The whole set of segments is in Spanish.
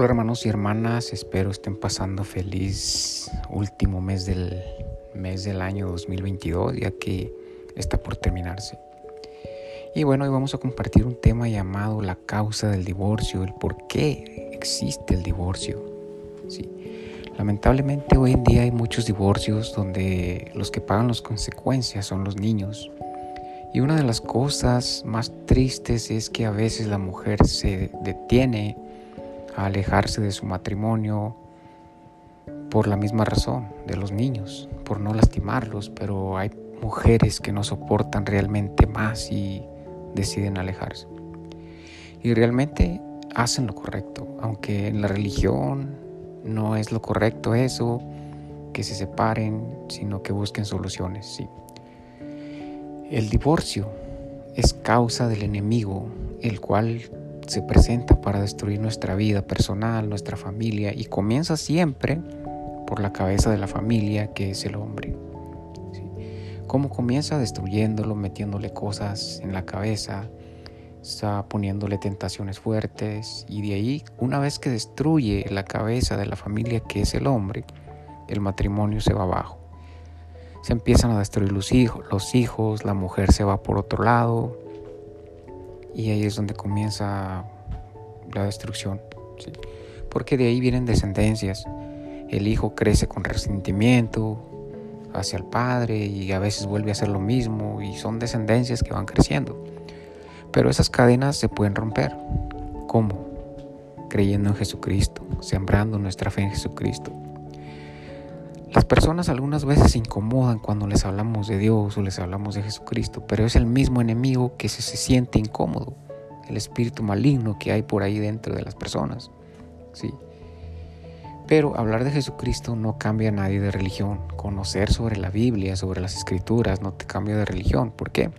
Hola hermanos y hermanas, espero estén pasando feliz último mes del mes del año 2022, ya que está por terminarse. Y bueno, hoy vamos a compartir un tema llamado la causa del divorcio, el por qué existe el divorcio. Sí. Lamentablemente hoy en día hay muchos divorcios donde los que pagan las consecuencias son los niños. Y una de las cosas más tristes es que a veces la mujer se detiene a alejarse de su matrimonio por la misma razón de los niños, por no lastimarlos, pero hay mujeres que no soportan realmente más y deciden alejarse. Y realmente hacen lo correcto, aunque en la religión no es lo correcto eso, que se separen, sino que busquen soluciones, sí. El divorcio es causa del enemigo, el cual se presenta para destruir nuestra vida personal, nuestra familia, y comienza siempre por la cabeza de la familia, que es el hombre. ¿Cómo comienza destruyéndolo, metiéndole cosas en la cabeza, está poniéndole tentaciones fuertes, y de ahí, una vez que destruye la cabeza de la familia, que es el hombre, el matrimonio se va abajo. Se empiezan a destruir los hijos, los hijos, la mujer se va por otro lado, y ahí es donde comienza la destrucción. Porque de ahí vienen descendencias. El hijo crece con resentimiento hacia el padre y a veces vuelve a hacer lo mismo y son descendencias que van creciendo. Pero esas cadenas se pueden romper. ¿Cómo? Creyendo en Jesucristo, sembrando nuestra fe en Jesucristo. Las personas algunas veces se incomodan cuando les hablamos de Dios o les hablamos de Jesucristo, pero es el mismo enemigo que se, se siente incómodo, el espíritu maligno que hay por ahí dentro de las personas. Sí. Pero hablar de Jesucristo no cambia a nadie de religión. Conocer sobre la Biblia, sobre las escrituras, no te cambia de religión. ¿Por qué?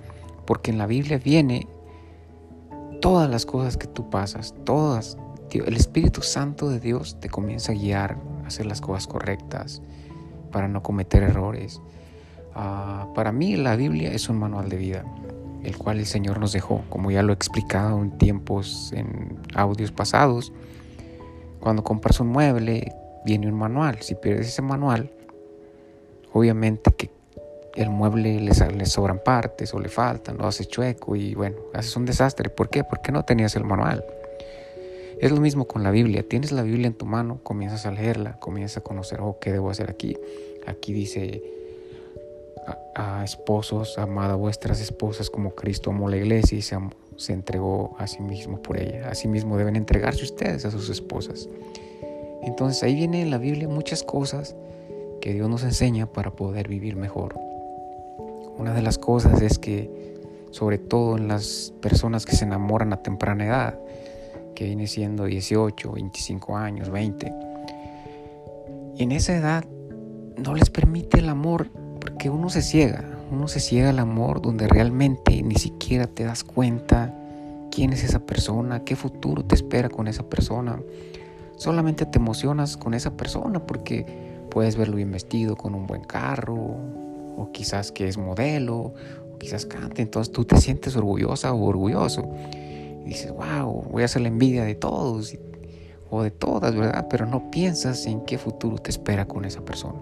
Porque en la Biblia viene todas las cosas que tú pasas, todas. El Espíritu Santo de Dios te comienza a guiar a hacer las cosas correctas para no cometer errores. Ah, para mí la Biblia es un manual de vida, el cual el Señor nos dejó, como ya lo he explicado en tiempos, en audios pasados. Cuando compras un mueble, viene un manual. Si pierdes ese manual, obviamente que el mueble le, sobran partes o le faltan, lo hace chueco y bueno, haces un desastre. ¿Por qué? Porque no tenías el manual. Es lo mismo con la Biblia. Tienes la Biblia en tu mano, comienzas a leerla, comienzas a conocer, oh, ¿qué debo hacer aquí? Aquí dice a, esposos, amad a vuestras esposas como Cristo amó la iglesia y se, entregó a sí mismo por ella. Asimismo deben entregarse ustedes a sus esposas. Entonces ahí viene en la Biblia muchas cosas que Dios nos enseña para poder vivir mejor. Una de las cosas es que, sobre todo en las personas que se enamoran a temprana edad, que viene siendo 18, 25 años, 20. en esa edad no les permite el amor porque uno se ciega, uno se ciega al amor donde realmente ni siquiera te das cuenta quién es esa persona, qué futuro te espera con esa persona. Solamente te emocionas con esa persona porque puedes verlo bien vestido con un buen carro, o quizás que es modelo, quizás cante, entonces tú te sientes orgullosa o orgulloso. Y dices, wow, voy a hacer la envidia de todos o de todas, ¿verdad? Pero no piensas en qué futuro te espera con esa persona.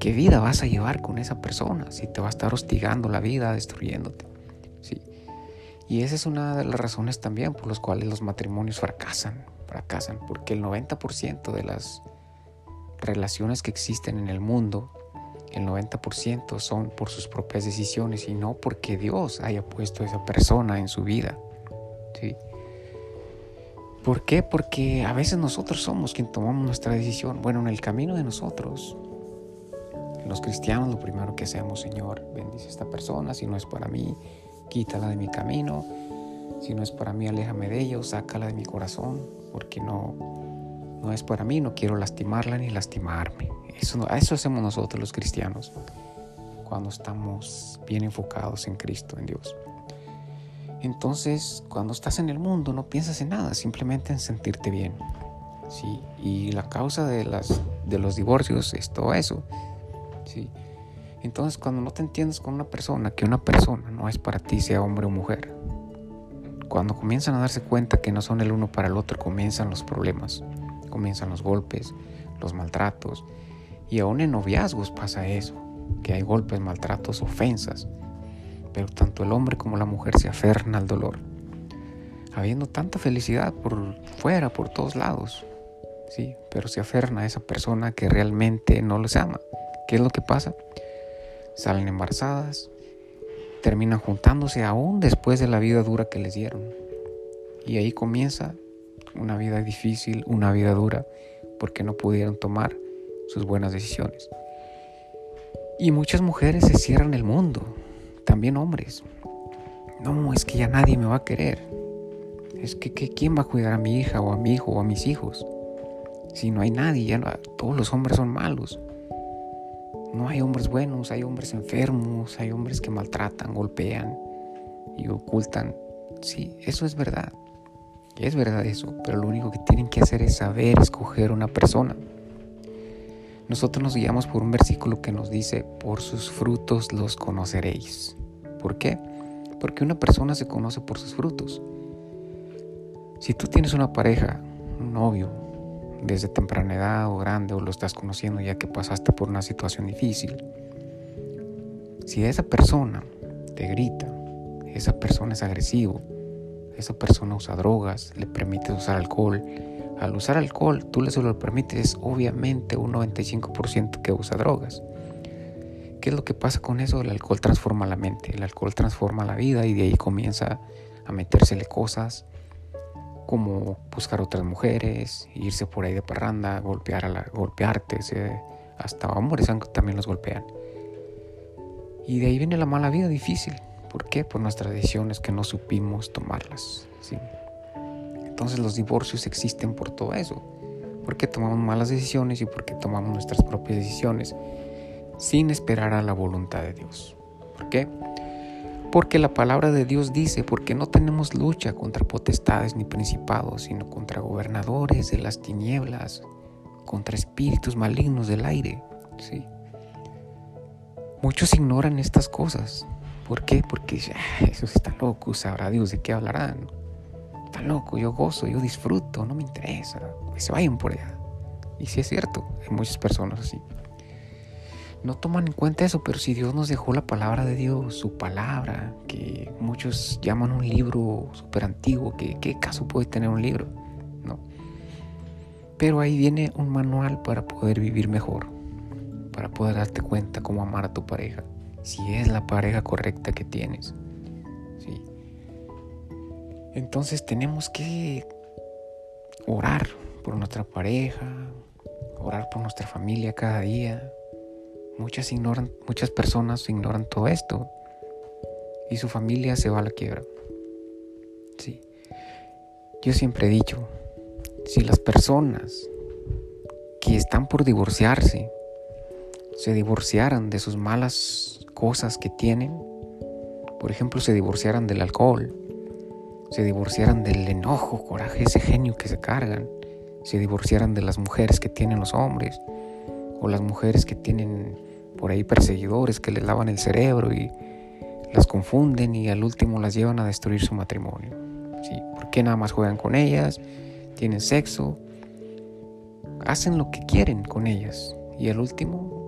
¿Qué vida vas a llevar con esa persona si te va a estar hostigando la vida, destruyéndote? ¿Sí? Y esa es una de las razones también por las cuales los matrimonios fracasan, fracasan, porque el 90% de las relaciones que existen en el mundo, el 90% son por sus propias decisiones y no porque Dios haya puesto a esa persona en su vida. ¿Sí? ¿Por qué? Porque a veces nosotros somos quien tomamos nuestra decisión. Bueno, en el camino de nosotros, los cristianos, lo primero que hacemos, Señor, bendice a esta persona, si no es para mí, quítala de mi camino, si no es para mí, aléjame de ella o sácala de mi corazón, porque no, no es para mí, no quiero lastimarla ni lastimarme. Eso, eso hacemos nosotros los cristianos cuando estamos bien enfocados en Cristo, en Dios. Entonces, cuando estás en el mundo no piensas en nada, simplemente en sentirte bien. ¿sí? Y la causa de, las, de los divorcios es todo eso. ¿sí? Entonces, cuando no te entiendes con una persona, que una persona no es para ti, sea hombre o mujer, cuando comienzan a darse cuenta que no son el uno para el otro, comienzan los problemas, comienzan los golpes, los maltratos. Y aún en noviazgos pasa eso, que hay golpes, maltratos, ofensas. Pero tanto el hombre como la mujer se aferran al dolor, habiendo tanta felicidad por fuera, por todos lados. Sí, pero se aferran a esa persona que realmente no les ama. ¿Qué es lo que pasa? Salen embarazadas, terminan juntándose aún después de la vida dura que les dieron. Y ahí comienza una vida difícil, una vida dura, porque no pudieron tomar sus buenas decisiones. Y muchas mujeres se cierran el mundo, también hombres. No, es que ya nadie me va a querer. Es que, ¿quién va a cuidar a mi hija o a mi hijo o a mis hijos? Si no hay nadie, ya todos los hombres son malos. No hay hombres buenos, hay hombres enfermos, hay hombres que maltratan, golpean y ocultan. Sí, eso es verdad. Es verdad eso, pero lo único que tienen que hacer es saber escoger una persona. Nosotros nos guiamos por un versículo que nos dice, por sus frutos los conoceréis. ¿Por qué? Porque una persona se conoce por sus frutos. Si tú tienes una pareja, un novio, desde temprana edad o grande o lo estás conociendo ya que pasaste por una situación difícil. Si esa persona te grita, esa persona es agresivo, esa persona usa drogas, le permites usar alcohol, al usar alcohol tú le solo permites obviamente un 95% que usa drogas. ¿Qué es lo que pasa con eso? El alcohol transforma la mente, el alcohol transforma la vida y de ahí comienza a metérsele cosas como buscar otras mujeres, irse por ahí de parranda, golpear a la, golpearte, hasta hombres también los golpean. Y de ahí viene la mala vida difícil. ¿Por qué? Por nuestras decisiones que no supimos tomarlas. ¿sí? Entonces los divorcios existen por todo eso. Porque tomamos malas decisiones y porque tomamos nuestras propias decisiones sin esperar a la voluntad de Dios. ¿Por qué? Porque la palabra de Dios dice, porque no tenemos lucha contra potestades ni principados, sino contra gobernadores de las tinieblas, contra espíritus malignos del aire. ¿sí? Muchos ignoran estas cosas. ¿Por qué? Porque ah, esos están locos, sabrá Dios de qué hablarán. Están locos, yo gozo, yo disfruto, no me interesa. Se vayan por allá. Y sí es cierto, hay muchas personas así no toman en cuenta eso, pero si Dios nos dejó la palabra de Dios, su palabra, que muchos llaman un libro súper antiguo, que qué caso puede tener un libro, ¿no? Pero ahí viene un manual para poder vivir mejor, para poder darte cuenta cómo amar a tu pareja, si es la pareja correcta que tienes. Entonces tenemos que orar por nuestra pareja, orar por nuestra familia cada día, Muchas, ignoran, muchas personas ignoran todo esto y su familia se va a la quiebra. Sí. Yo siempre he dicho, si las personas que están por divorciarse se divorciaran de sus malas cosas que tienen, por ejemplo, se divorciaran del alcohol, se divorciaran del enojo, coraje, ese genio que se cargan, se divorciaran de las mujeres que tienen los hombres, o las mujeres que tienen por ahí perseguidores que les lavan el cerebro y las confunden y al último las llevan a destruir su matrimonio. ¿Sí? Porque nada más juegan con ellas, tienen sexo, hacen lo que quieren con ellas y al último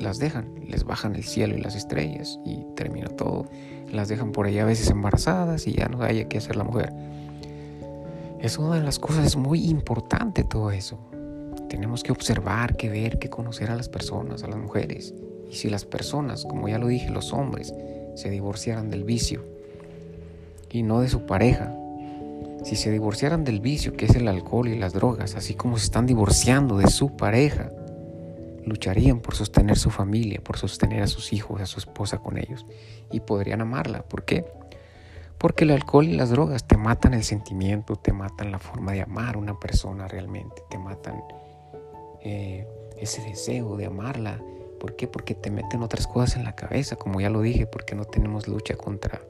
las dejan, les bajan el cielo y las estrellas y termina todo. Las dejan por ahí a veces embarazadas y ya no haya que hacer la mujer. Es una de las cosas muy importante todo eso. Tenemos que observar, que ver, que conocer a las personas, a las mujeres. Y si las personas, como ya lo dije, los hombres, se divorciaran del vicio y no de su pareja, si se divorciaran del vicio que es el alcohol y las drogas, así como se están divorciando de su pareja, lucharían por sostener su familia, por sostener a sus hijos, a su esposa con ellos y podrían amarla. ¿Por qué? Porque el alcohol y las drogas te matan el sentimiento, te matan la forma de amar a una persona realmente, te matan eh, ese deseo de amarla. ¿Por qué? Porque te meten otras cosas en la cabeza, como ya lo dije, porque no tenemos lucha contra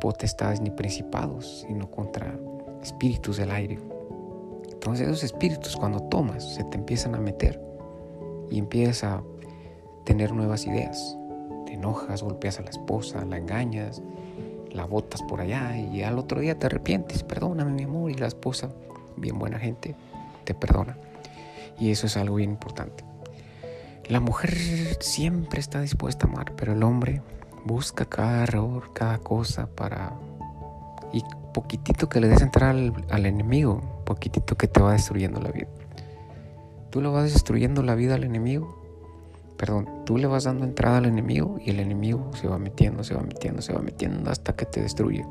potestades ni principados, sino contra espíritus del aire. Entonces esos espíritus cuando tomas se te empiezan a meter y empiezas a tener nuevas ideas. Te enojas, golpeas a la esposa, la engañas, la botas por allá y al otro día te arrepientes, perdóname mi amor y la esposa, bien buena gente, te perdona. Y eso es algo bien importante. La mujer siempre está dispuesta a amar, pero el hombre busca cada error, cada cosa para... Y poquitito que le des entrar al, al enemigo, poquitito que te va destruyendo la vida. Tú le vas destruyendo la vida al enemigo perdón, tú le vas dando entrada al enemigo y el enemigo se va metiendo, se va metiendo, se va metiendo hasta que te destruye.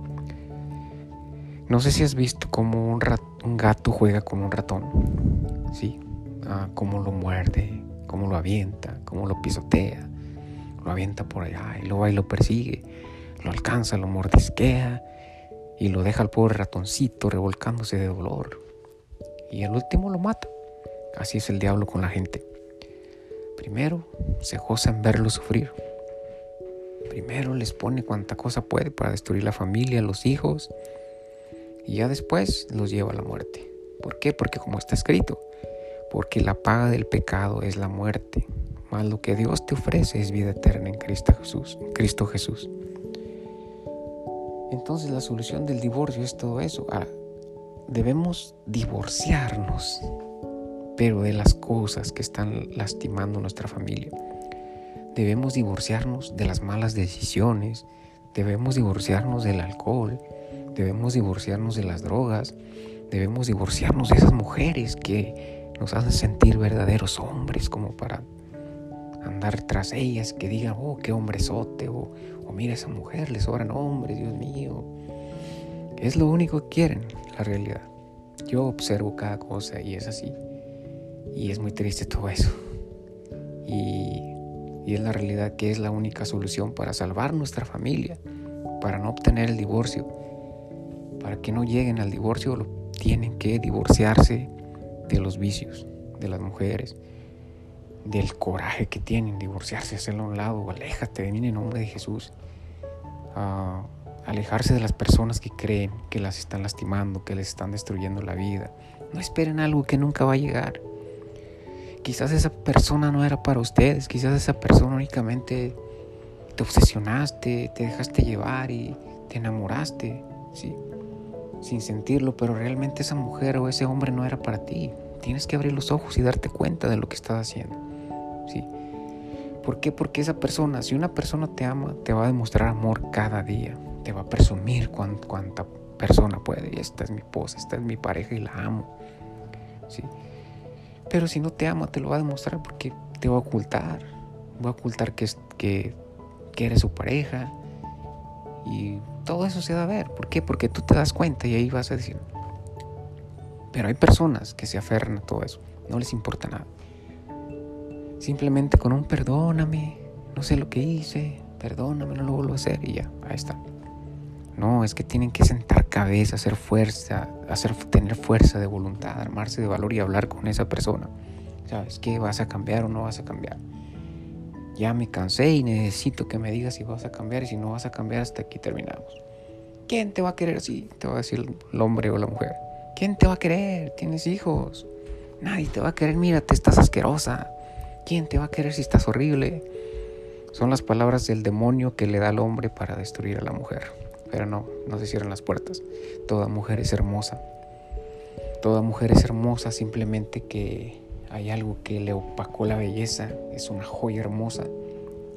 No sé si has visto cómo un, gato juega con un ratón, ¿sí? Ah, cómo lo muerde, cómo lo avienta, cómo lo pisotea, lo avienta por allá y lo va y lo persigue, lo alcanza, lo mordisquea y lo deja al pobre ratoncito revolcándose de dolor y al último lo mata. Así es el diablo con la gente. Primero se goza en verlos sufrir. Primero les pone cuanta cosa puede para destruir la familia, los hijos, y ya después los lleva a la muerte. ¿Por qué? Porque como está escrito, porque la paga del pecado es la muerte, mas lo que Dios te ofrece es vida eterna en Cristo Jesús. Cristo Jesús. Entonces la solución del divorcio es todo eso. Ahora, debemos divorciarnos de las cosas que están lastimando nuestra familia. Debemos divorciarnos de las malas decisiones, debemos divorciarnos del alcohol, debemos divorciarnos de las drogas, debemos divorciarnos de esas mujeres que nos hacen sentir verdaderos hombres como para andar tras ellas, que digan, oh, qué hombrezote, o, o mira esa mujer, le sobran hombres, Dios mío. Es lo único que quieren, la realidad. Yo observo cada cosa y es así. Y es muy triste todo eso. Y, es la realidad que es la única solución para salvar nuestra familia, para no obtener el divorcio. Para que no lleguen al divorcio, tienen que divorciarse de los vicios, de las mujeres, del coraje que tienen, divorciarse, hacerlo a un lado, aléjate de mí en nombre de Jesús. Ah, alejarse de las personas que creen que las están lastimando, que les están destruyendo la vida. No esperen algo que nunca va a llegar. Quizás esa persona no era para ustedes, quizás esa persona únicamente te obsesionaste, te dejaste llevar y te enamoraste, ¿sí? sin sentirlo, pero realmente esa mujer o ese hombre no era para ti. Tienes que abrir los ojos y darte cuenta de lo que estás haciendo. ¿sí? ¿Por qué? Porque esa persona, si una persona te ama, te va a demostrar amor cada día, te va a presumir cuánta persona puede. Esta es mi esposa, esta es mi pareja y la amo. ¿sí? Pero si no te ama, te lo va a demostrar porque te va a ocultar. Va a ocultar que, que, que eres su pareja. Y todo eso se da a ver. ¿Por qué? Porque tú te das cuenta y ahí vas a decir. Pero hay personas que se aferran a todo eso. No les importa nada. Simplemente con un perdóname, no sé lo que hice, perdóname, no lo vuelvo a hacer y ya, ahí está. No, es que tienen que sentar cabeza, hacer fuerza, hacer, tener fuerza de voluntad, armarse de valor y hablar con esa persona. ¿Sabes qué? ¿Vas a cambiar o no vas a cambiar? Ya me cansé y necesito que me digas si vas a cambiar y si no vas a cambiar hasta aquí terminamos. ¿Quién te va a querer así? Te va a decir el hombre o la mujer. ¿Quién te va a querer? Tienes hijos. Nadie te va a querer. Mírate, estás asquerosa. ¿Quién te va a querer si estás horrible? Son las palabras del demonio que le da al hombre para destruir a la mujer pero no, no se cierran las puertas. Toda mujer es hermosa. Toda mujer es hermosa, simplemente que hay algo que le opacó la belleza. Es una joya hermosa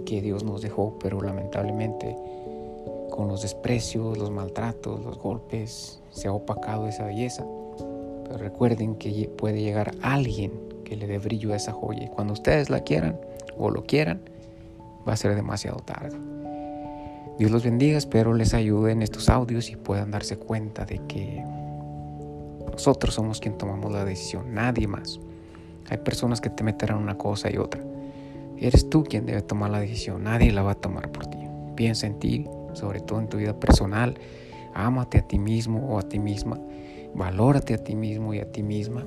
que Dios nos dejó, pero lamentablemente con los desprecios, los maltratos, los golpes, se ha opacado esa belleza. Pero recuerden que puede llegar alguien que le dé brillo a esa joya. Y cuando ustedes la quieran o lo quieran, va a ser demasiado tarde. Dios los bendiga, espero les ayude en estos audios y puedan darse cuenta de que nosotros somos quien tomamos la decisión, nadie más. Hay personas que te meterán una cosa y otra. Eres tú quien debe tomar la decisión, nadie la va a tomar por ti. Piensa en ti, sobre todo en tu vida personal. Ámate a ti mismo o a ti misma. Valórate a ti mismo y a ti misma.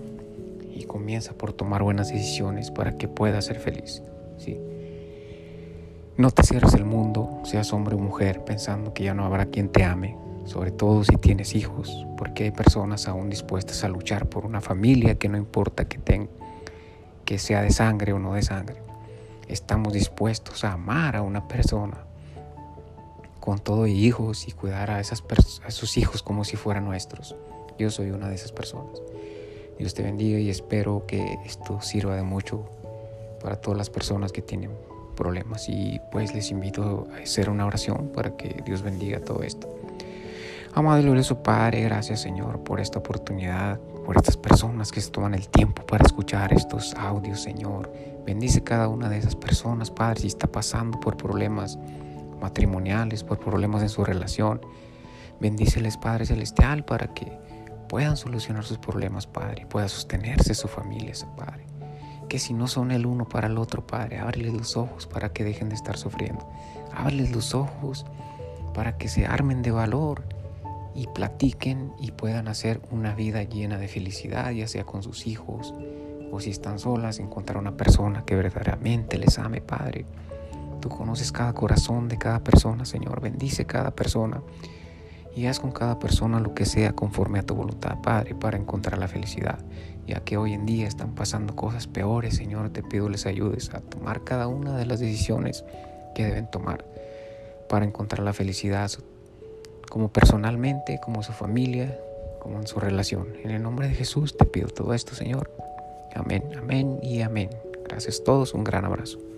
Y comienza por tomar buenas decisiones para que puedas ser feliz. ¿sí? No te cierres el mundo, seas hombre o mujer, pensando que ya no habrá quien te ame, sobre todo si tienes hijos, porque hay personas aún dispuestas a luchar por una familia que no importa que, tenga, que sea de sangre o no de sangre. Estamos dispuestos a amar a una persona, con todo y hijos y cuidar a, esas a esos hijos como si fueran nuestros. Yo soy una de esas personas. Dios te bendiga y espero que esto sirva de mucho para todas las personas que tienen problemas y pues les invito a hacer una oración para que Dios bendiga todo esto. Amado y glorioso Padre, gracias Señor por esta oportunidad, por estas personas que se toman el tiempo para escuchar estos audios, Señor. Bendice cada una de esas personas, Padre, si está pasando por problemas matrimoniales, por problemas en su relación. Bendíceles, Padre Celestial, para que puedan solucionar sus problemas, Padre, pueda sostenerse su familia, Padre que si no son el uno para el otro, Padre, ábreles los ojos para que dejen de estar sufriendo. Ábreles los ojos para que se armen de valor y platiquen y puedan hacer una vida llena de felicidad, ya sea con sus hijos o si están solas, encontrar una persona que verdaderamente les ame, Padre. Tú conoces cada corazón de cada persona, Señor. Bendice cada persona y haz con cada persona lo que sea conforme a tu voluntad, Padre, para encontrar la felicidad. Ya que hoy en día están pasando cosas peores, Señor, te pido les ayudes a tomar cada una de las decisiones que deben tomar para encontrar la felicidad, como personalmente, como su familia, como en su relación. En el nombre de Jesús te pido todo esto, Señor. Amén, amén y amén. Gracias a todos, un gran abrazo.